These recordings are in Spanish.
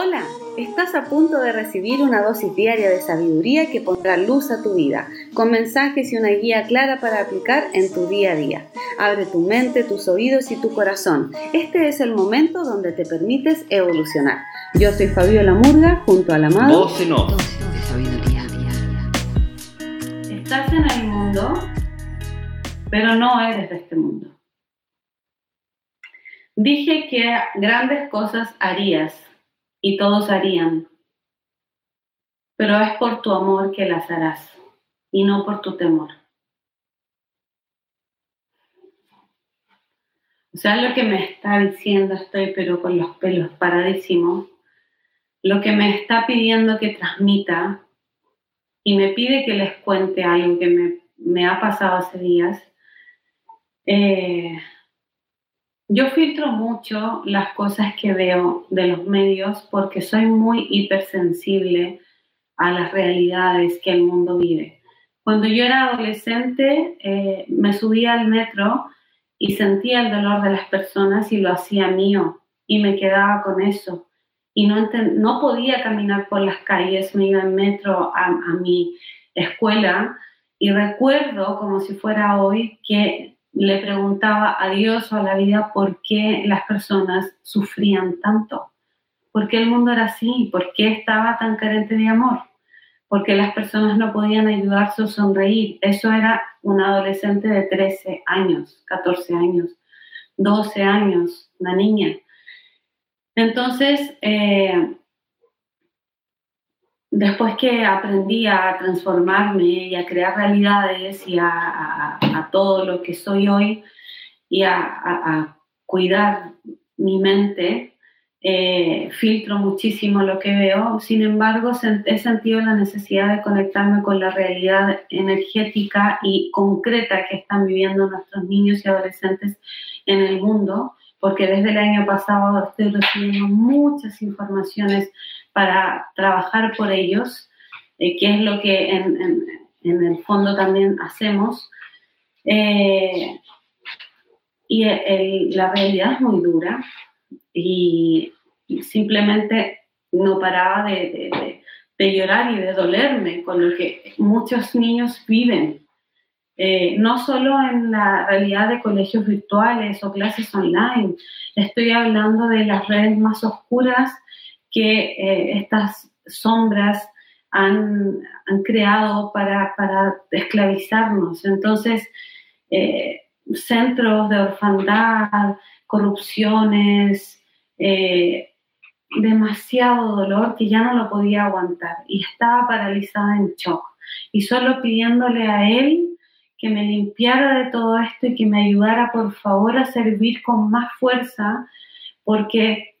Hola, estás a punto de recibir una dosis diaria de sabiduría que pondrá luz a tu vida, con mensajes y una guía clara para aplicar en tu día a día. Abre tu mente, tus oídos y tu corazón. Este es el momento donde te permites evolucionar. Yo soy Fabiola Murga, junto al amado. Voz en off. Estás en el mundo, pero no eres de este mundo. Dije que grandes cosas harías y todos harían, pero es por tu amor que las harás y no por tu temor. O sea, lo que me está diciendo, estoy pero con los pelos paradísimos, lo que me está pidiendo que transmita y me pide que les cuente algo que me, me ha pasado hace días, eh, yo filtro mucho las cosas que veo de los medios porque soy muy hipersensible a las realidades que el mundo vive. Cuando yo era adolescente, eh, me subía al metro y sentía el dolor de las personas y lo hacía mío y me quedaba con eso. Y no, no podía caminar por las calles, me iba en metro a, a mi escuela y recuerdo como si fuera hoy que le preguntaba a Dios o a la vida por qué las personas sufrían tanto, por qué el mundo era así, por qué estaba tan carente de amor, por qué las personas no podían ayudarse o sonreír. Eso era un adolescente de 13 años, 14 años, 12 años, una niña. Entonces, eh, después que aprendí a transformarme y a crear realidades y a, todo lo que soy hoy y a, cuidar mi mente, eh, filtro muchísimo lo que veo. Sin embargo, he sentido la necesidad de conectarme con la realidad energética y concreta que están viviendo nuestros niños y adolescentes en el mundo, porque desde el año pasado estoy recibiendo muchas informaciones para trabajar por ellos, eh, que es lo que en, el fondo también hacemos. Eh, y la realidad es muy dura y, simplemente no paraba de, llorar y de dolerme con lo que muchos niños viven. Eh, no solo en la realidad de colegios virtuales o clases online, estoy hablando de las redes más oscuras que eh, estas sombras han, creado para, esclavizarnos. Entonces, eh, centros de orfandad, corrupciones, eh, demasiado dolor que ya no lo podía aguantar y estaba paralizada en shock. Y solo pidiéndole a él que me limpiara de todo esto y que me ayudara por favor a servir con más fuerza, porque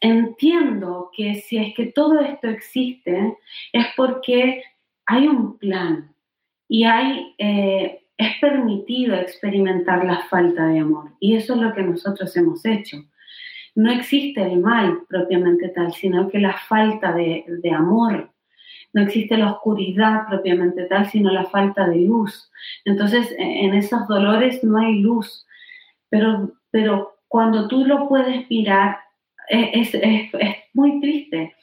entiendo que si es que todo esto existe, es porque hay un plan y hay, eh, es permitido experimentar la falta de amor. Y eso es lo que nosotros hemos hecho. No existe el mal propiamente tal, sino que la falta de, de amor. No existe la oscuridad propiamente tal, sino la falta de luz. Entonces, en esos dolores no hay luz. Pero, pero cuando tú lo puedes mirar es, es, es muy triste.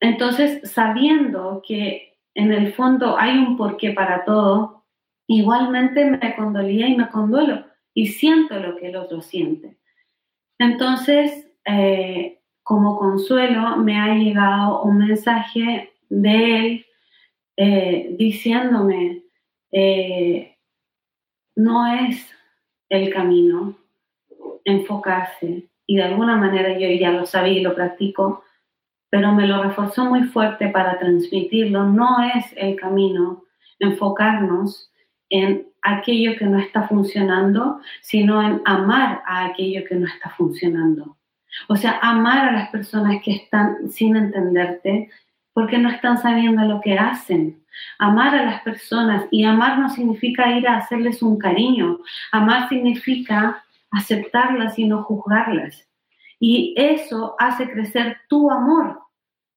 Entonces, sabiendo que en el fondo hay un porqué para todo, igualmente me condolía y me conduelo y siento lo que el otro siente. Entonces, eh, como consuelo, me ha llegado un mensaje de él eh, diciéndome, eh, no es el camino enfocarse y de alguna manera yo ya lo sabía y lo practico, pero me lo reforzó muy fuerte para transmitirlo. No es el camino enfocarnos en aquello que no está funcionando, sino en amar a aquello que no está funcionando. O sea, amar a las personas que están sin entenderte porque no están sabiendo lo que hacen. Amar a las personas y amar no significa ir a hacerles un cariño. Amar significa aceptarlas y no juzgarlas. Y eso hace crecer tu amor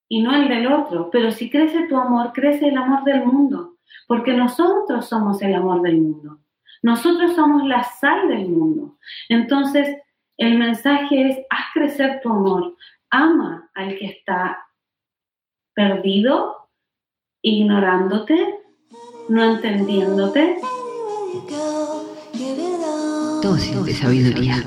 y no el del otro. Pero si crece tu amor, crece el amor del mundo, porque nosotros somos el amor del mundo. Nosotros somos la sal del mundo. Entonces, el mensaje es, haz crecer tu amor, ama al que está perdido, ignorándote, no entendiéndote. Dosis de sabiduría.